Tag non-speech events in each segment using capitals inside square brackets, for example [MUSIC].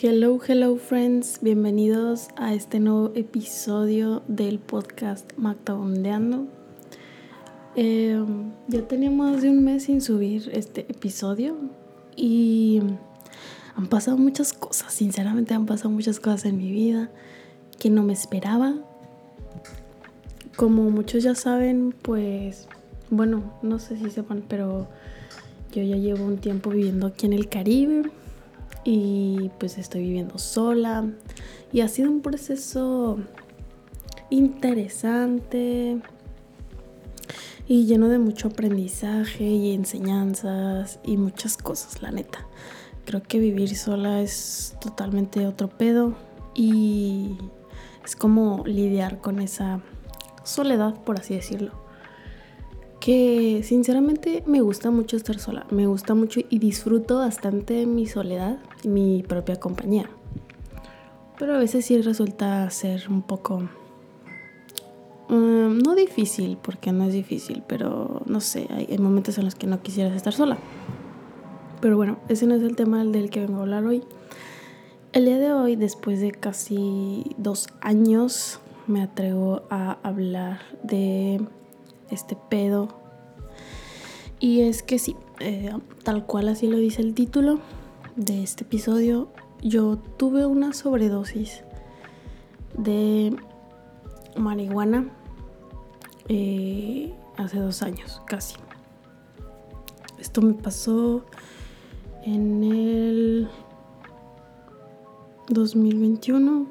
Hello, hello friends, bienvenidos a este nuevo episodio del podcast Mactabondeando. Eh, ya tenía más de un mes sin subir este episodio y han pasado muchas cosas, sinceramente han pasado muchas cosas en mi vida que no me esperaba. Como muchos ya saben, pues, bueno, no sé si sepan, pero yo ya llevo un tiempo viviendo aquí en el Caribe y pues estoy viviendo sola y ha sido un proceso interesante y lleno de mucho aprendizaje y enseñanzas y muchas cosas, la neta. Creo que vivir sola es totalmente otro pedo y es como lidiar con esa soledad, por así decirlo que sinceramente me gusta mucho estar sola, me gusta mucho y disfruto bastante mi soledad y mi propia compañía. Pero a veces sí resulta ser un poco... Mm, no difícil, porque no es difícil, pero no sé, hay, momentos en los que no quisieras estar sola. Pero bueno, ese no es el tema del que vengo a hablar hoy. El día de hoy, después de casi dos años, me atrevo a hablar de este pedo. Y es que sí, eh, tal cual así lo dice el título de este episodio, yo tuve una sobredosis de marihuana eh, hace dos años, casi. Esto me pasó en el 2021.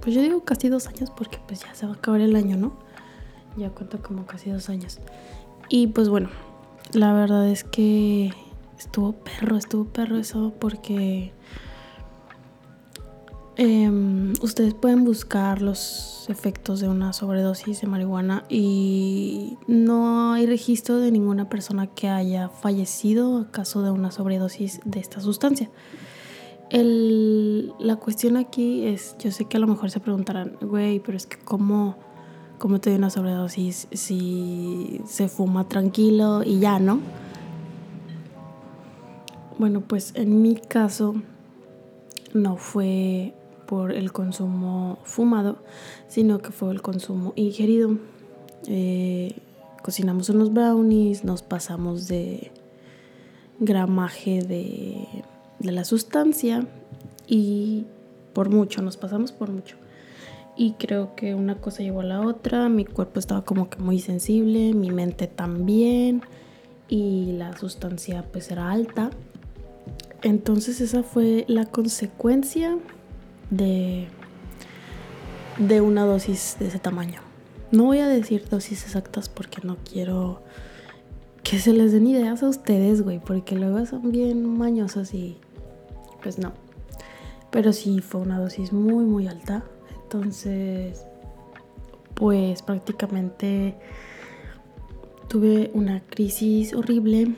Pues yo digo casi dos años porque pues ya se va a acabar el año, ¿no? Ya cuento como casi dos años. Y pues bueno, la verdad es que estuvo perro, estuvo perro eso porque em, ustedes pueden buscar los efectos de una sobredosis de marihuana y no hay registro de ninguna persona que haya fallecido a caso de una sobredosis de esta sustancia. la cuestión aquí es, yo sé que a lo mejor se preguntarán, güey, pero es que cómo como te dio una sobredosis si se fuma tranquilo y ya, ¿no? Bueno, pues en mi caso no fue por el consumo fumado, sino que fue el consumo ingerido. Eh, cocinamos unos brownies, nos pasamos de gramaje de, de la sustancia y por mucho, nos pasamos por mucho y creo que una cosa llevó a la otra, mi cuerpo estaba como que muy sensible, mi mente también y la sustancia pues era alta. Entonces esa fue la consecuencia de, de una dosis de ese tamaño. No voy a decir dosis exactas porque no quiero que se les den ideas a ustedes, güey, porque luego son bien mañosos y pues no. Pero sí fue una dosis muy, muy alta. Entonces, pues prácticamente tuve una crisis horrible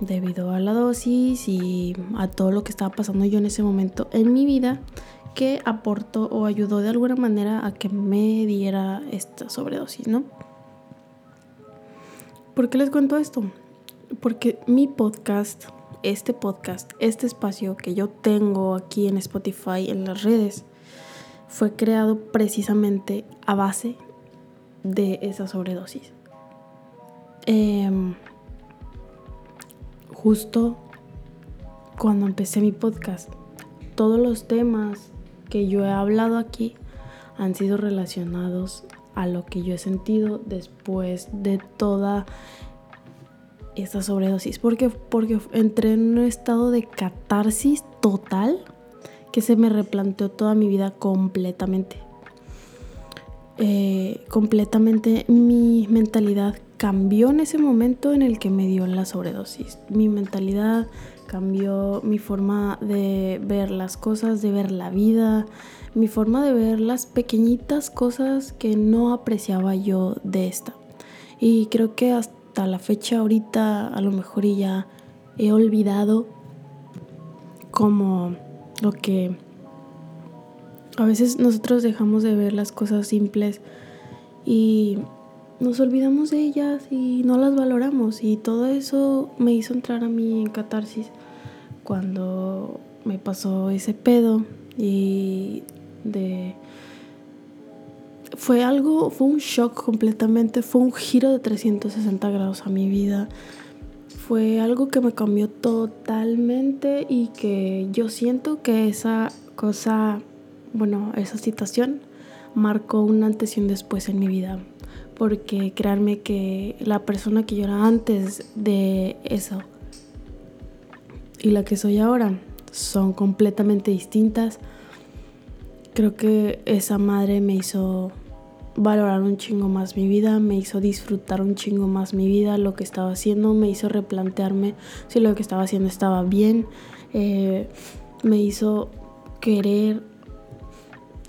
debido a la dosis y a todo lo que estaba pasando yo en ese momento en mi vida que aportó o ayudó de alguna manera a que me diera esta sobredosis, ¿no? ¿Por qué les cuento esto? Porque mi podcast, este podcast, este espacio que yo tengo aquí en Spotify, en las redes, fue creado precisamente a base de esa sobredosis. Em, justo cuando empecé mi podcast, todos los temas que yo he hablado aquí han sido relacionados a lo que yo he sentido después de toda esa sobredosis. Porque, porque entré en un estado de catarsis total que se me replanteó toda mi vida completamente. Eh, completamente mi mentalidad cambió en ese momento en el que me dio la sobredosis. Mi mentalidad cambió mi forma de ver las cosas, de ver la vida, mi forma de ver las pequeñitas cosas que no apreciaba yo de esta. Y creo que hasta la fecha ahorita a lo mejor ya he olvidado como lo que a veces nosotros dejamos de ver las cosas simples y nos olvidamos de ellas y no las valoramos y todo eso me hizo entrar a mí en catarsis cuando me pasó ese pedo y de fue algo, fue un shock completamente, fue un giro de 360 grados a mi vida. Fue algo que me cambió totalmente y que yo siento que esa cosa, bueno, esa situación marcó un antes y un después en mi vida. Porque créanme que la persona que yo era antes de eso y la que soy ahora son completamente distintas. Creo que esa madre me hizo valorar un chingo más mi vida, me hizo disfrutar un chingo más mi vida, lo que estaba haciendo, me hizo replantearme si lo que estaba haciendo estaba bien, eh, me hizo querer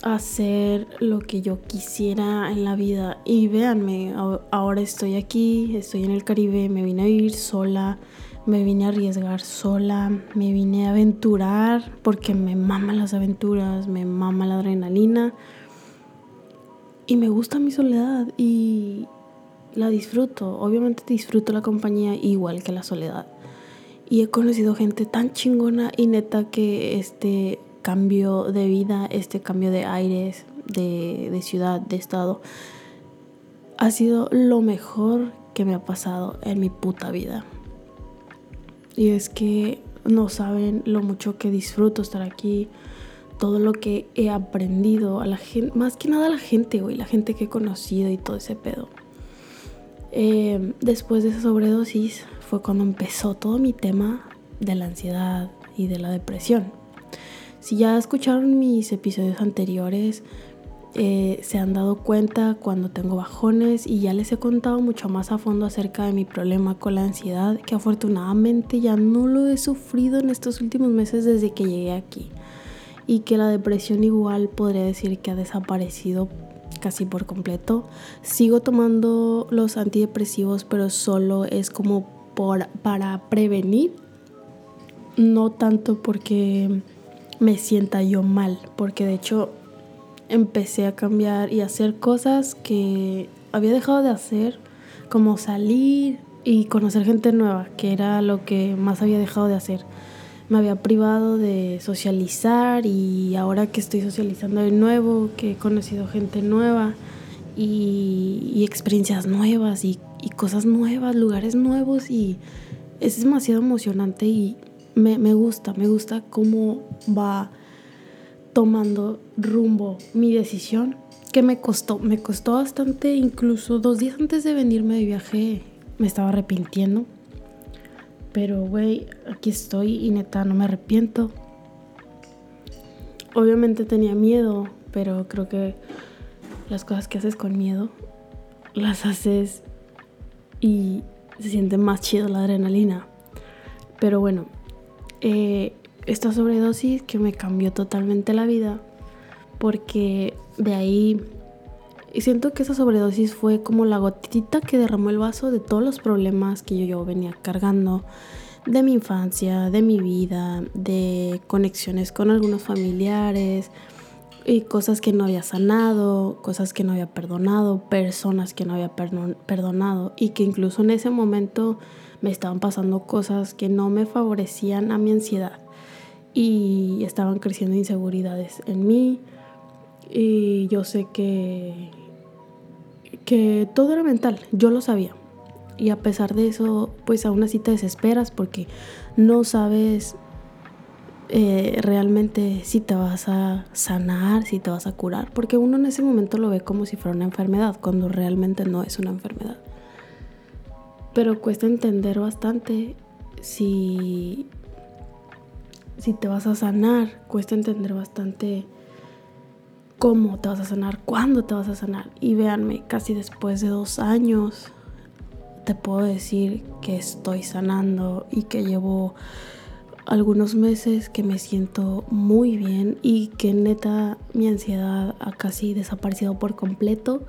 hacer lo que yo quisiera en la vida. Y véanme, ahora estoy aquí, estoy en el Caribe, me vine a vivir sola, me vine a arriesgar sola, me vine a aventurar porque me maman las aventuras, me mama la adrenalina. Y me gusta mi soledad y la disfruto. Obviamente disfruto la compañía igual que la soledad. Y he conocido gente tan chingona y neta que este cambio de vida, este cambio de aires, de, de ciudad, de estado, ha sido lo mejor que me ha pasado en mi puta vida. Y es que no saben lo mucho que disfruto estar aquí, todo lo que he aprendido, a la gente, más que nada a la gente, güey, la gente que he conocido y todo ese pedo. Eh, después de esa sobredosis fue cuando empezó todo mi tema de la ansiedad y de la depresión. Si ya escucharon mis episodios anteriores, eh, se han dado cuenta cuando tengo bajones y ya les he contado mucho más a fondo acerca de mi problema con la ansiedad, que afortunadamente ya no lo he sufrido en estos últimos meses desde que llegué aquí. Y que la depresión igual podría decir que ha desaparecido casi por completo. Sigo tomando los antidepresivos, pero solo es como por, para prevenir, no tanto porque me sienta yo mal, porque de hecho empecé a cambiar y hacer cosas que había dejado de hacer, como salir y conocer gente nueva, que era lo que más había dejado de hacer. Me había privado de socializar y ahora que estoy socializando de nuevo, que he conocido gente nueva y, experiencias nuevas y, y, cosas nuevas, lugares nuevos y es demasiado emocionante y me, me gusta, me gusta cómo va tomando rumbo mi decisión, que me costó, me costó bastante, incluso dos días antes de venirme de viaje me estaba arrepintiendo. Pero, güey, aquí estoy y neta no me arrepiento. Obviamente tenía miedo, pero creo que las cosas que haces con miedo las haces y se siente más chido la adrenalina. Pero bueno, eh, esta sobredosis que me cambió totalmente la vida porque de ahí y siento que esa sobredosis fue como la gotita que derramó el vaso de todos los problemas que yo, yo venía cargando de mi infancia, de mi vida, de conexiones con algunos familiares y cosas que no había sanado, cosas que no había perdonado, personas que no había perdonado y que incluso en ese momento me estaban pasando cosas que no me favorecían a mi ansiedad y estaban creciendo inseguridades en mí y yo sé que que todo era mental, yo lo sabía. Y a pesar de eso, pues aún así te desesperas porque no sabes eh, realmente si te vas a sanar, si te vas a curar, porque uno en ese momento lo ve como si fuera una enfermedad, cuando realmente no es una enfermedad. Pero cuesta entender bastante si si te vas a sanar, cuesta entender bastante cómo te vas a sanar, cuándo te vas a sanar. Y véanme, casi después de dos años te puedo decir que estoy sanando y que llevo algunos meses que me siento muy bien y que neta mi ansiedad ha casi desaparecido por completo.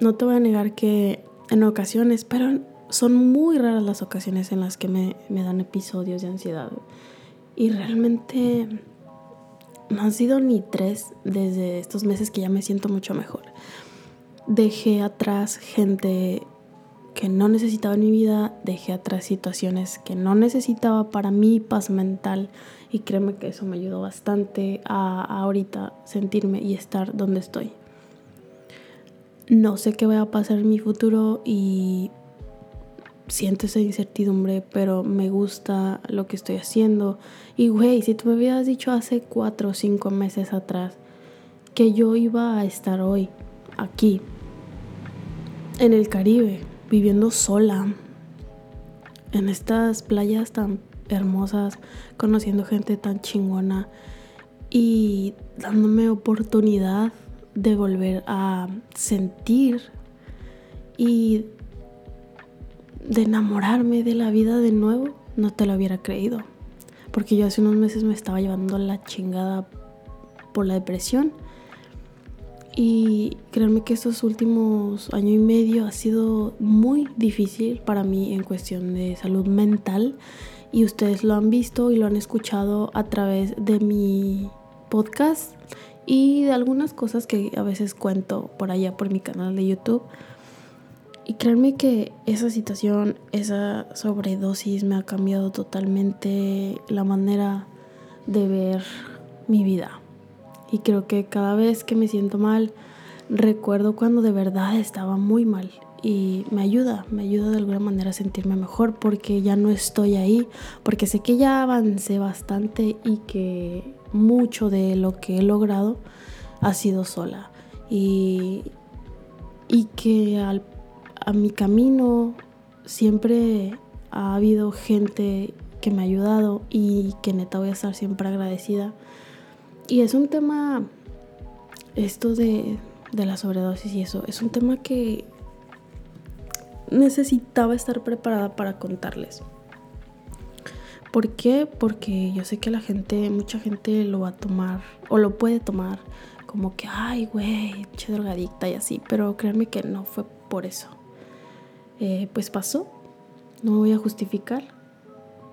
No te voy a negar que en ocasiones, pero son muy raras las ocasiones en las que me, dan episodios de ansiedad. Y realmente no han sido ni tres desde estos meses que ya me siento mucho mejor. Dejé atrás gente que no necesitaba en mi vida, dejé atrás situaciones que no necesitaba para mi paz mental y créeme que eso me ayudó bastante a, a ahorita sentirme y estar donde estoy. No sé qué va a pasar en mi futuro y siento esa incertidumbre, pero me gusta lo que estoy haciendo. Y güey, si tú me hubieras dicho hace cuatro o cinco meses atrás que yo iba a estar hoy aquí, en el Caribe, viviendo sola, en estas playas tan hermosas, conociendo gente tan chingona y dándome oportunidad de volver a sentir y de enamorarme de la vida de nuevo, no te lo hubiera creído. Porque yo hace unos meses me estaba llevando la chingada por la depresión. Y créanme que estos últimos año y medio ha sido muy difícil para mí en cuestión de salud mental. Y ustedes lo han visto y lo han escuchado a través de mi podcast y de algunas cosas que a veces cuento por allá por mi canal de YouTube. Y créanme que esa situación, esa sobredosis me ha cambiado totalmente la manera de ver mi vida. Y creo que cada vez que me siento mal, recuerdo cuando de verdad estaba muy mal. Y me ayuda, me ayuda de alguna manera a sentirme mejor porque ya no estoy ahí, porque sé que ya avancé bastante y que mucho de lo que he logrado ha sido sola. Y, y que al a mi camino siempre ha habido gente que me ha ayudado y que neta voy a estar siempre agradecida. Y es un tema, esto de, de la sobredosis y eso, es un tema que necesitaba estar preparada para contarles. ¿Por qué? Porque yo sé que la gente, mucha gente lo va a tomar o lo puede tomar como que, ay, güey, che drogadicta y así, pero créanme que no fue por eso. Eh, pues pasó. No voy a justificar,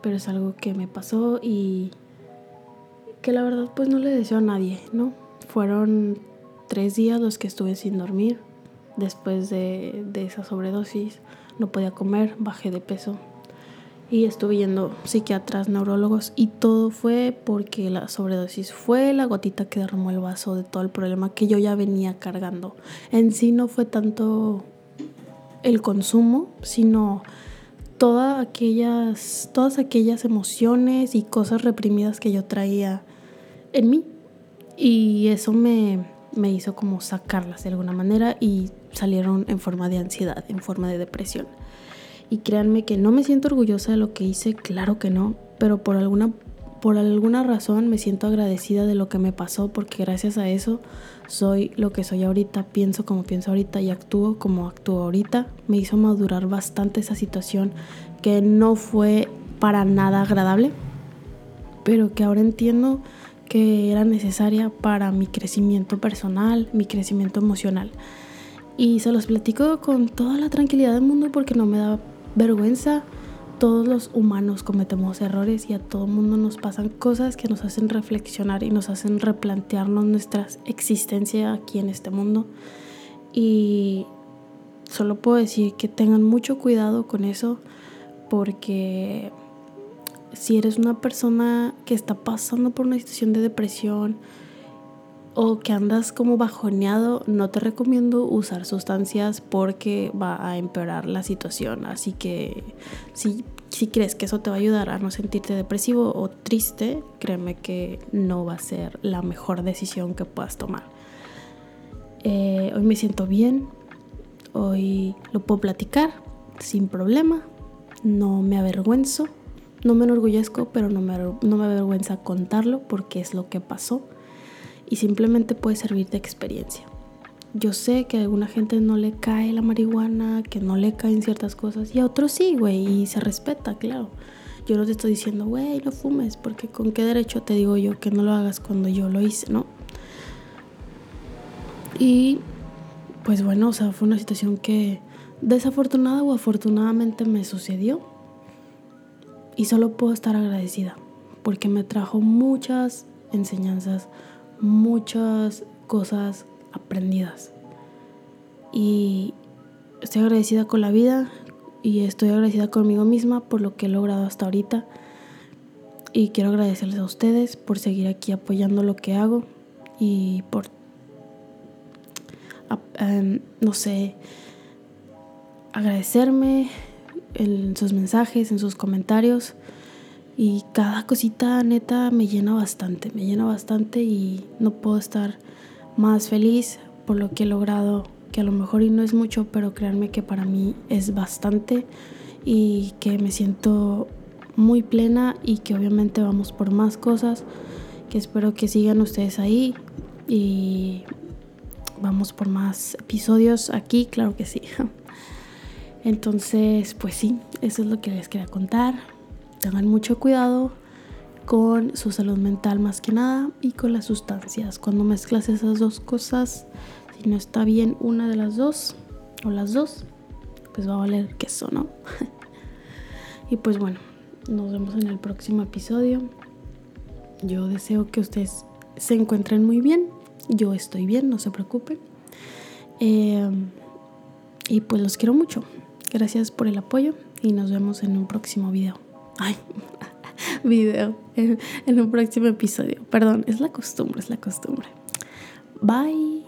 pero es algo que me pasó y que la verdad pues no le deseo a nadie, ¿no? Fueron tres días los que estuve sin dormir después de, de esa sobredosis. No podía comer, bajé de peso y estuve yendo psiquiatras, neurólogos y todo fue porque la sobredosis fue la gotita que derramó el vaso de todo el problema que yo ya venía cargando. En sí no fue tanto el consumo, sino todas aquellas, todas aquellas emociones y cosas reprimidas que yo traía en mí. Y eso me, me hizo como sacarlas de alguna manera y salieron en forma de ansiedad, en forma de depresión. Y créanme que no me siento orgullosa de lo que hice, claro que no, pero por alguna por alguna razón me siento agradecida de lo que me pasó porque gracias a eso soy lo que soy ahorita, pienso como pienso ahorita y actúo como actúo ahorita. Me hizo madurar bastante esa situación que no fue para nada agradable, pero que ahora entiendo que era necesaria para mi crecimiento personal, mi crecimiento emocional. Y se los platico con toda la tranquilidad del mundo porque no me da vergüenza todos los humanos cometemos errores y a todo mundo nos pasan cosas que nos hacen reflexionar y nos hacen replantearnos nuestra existencia aquí en este mundo. Y solo puedo decir que tengan mucho cuidado con eso porque si eres una persona que está pasando por una situación de depresión o que andas como bajoneado, no te recomiendo usar sustancias porque va a empeorar la situación. Así que si, si crees que eso te va a ayudar a no sentirte depresivo o triste, créeme que no va a ser la mejor decisión que puedas tomar. Eh, hoy me siento bien, hoy lo puedo platicar sin problema, no me avergüenzo, no me enorgullezco, pero no me, no me avergüenza contarlo porque es lo que pasó y simplemente puede servir de experiencia. Yo sé que a alguna gente no le cae la marihuana, que no le caen ciertas cosas y a otros sí, güey, y se respeta, claro. Yo no te estoy diciendo, güey, no fumes, porque con qué derecho te digo yo que no lo hagas cuando yo lo hice, ¿no? Y pues bueno, o sea, fue una situación que desafortunada o afortunadamente me sucedió. Y solo puedo estar agradecida porque me trajo muchas enseñanzas, muchas cosas aprendidas. Y estoy agradecida con la vida, y estoy agradecida conmigo misma por lo que he logrado hasta ahorita. Y quiero agradecerles a ustedes por seguir aquí apoyando lo que hago y por, em, no sé, agradecerme en sus mensajes, en sus comentarios. Y cada cosita neta me llena bastante, me llena bastante y no puedo estar más feliz por lo que he logrado, que a lo mejor y no es mucho, pero créanme que para mí es bastante y que me siento muy plena y que obviamente vamos por más cosas, que espero que sigan ustedes ahí y vamos por más episodios aquí, claro que sí. [LAUGHS] Entonces, pues sí, eso es lo que les quería contar. Tengan mucho cuidado con su salud mental más que nada y con las sustancias. Cuando mezclas esas dos cosas, si no está bien una de las dos o las dos, pues va a valer queso, ¿no? [LAUGHS] y pues bueno, nos vemos en el próximo episodio. Yo deseo que ustedes se encuentren muy bien. Yo estoy bien, no se preocupen. Eh, y pues los quiero mucho. Gracias por el apoyo y nos vemos en un próximo video. Ay, video, en, en un próximo episodio. Perdón, es la costumbre, es la costumbre. Bye.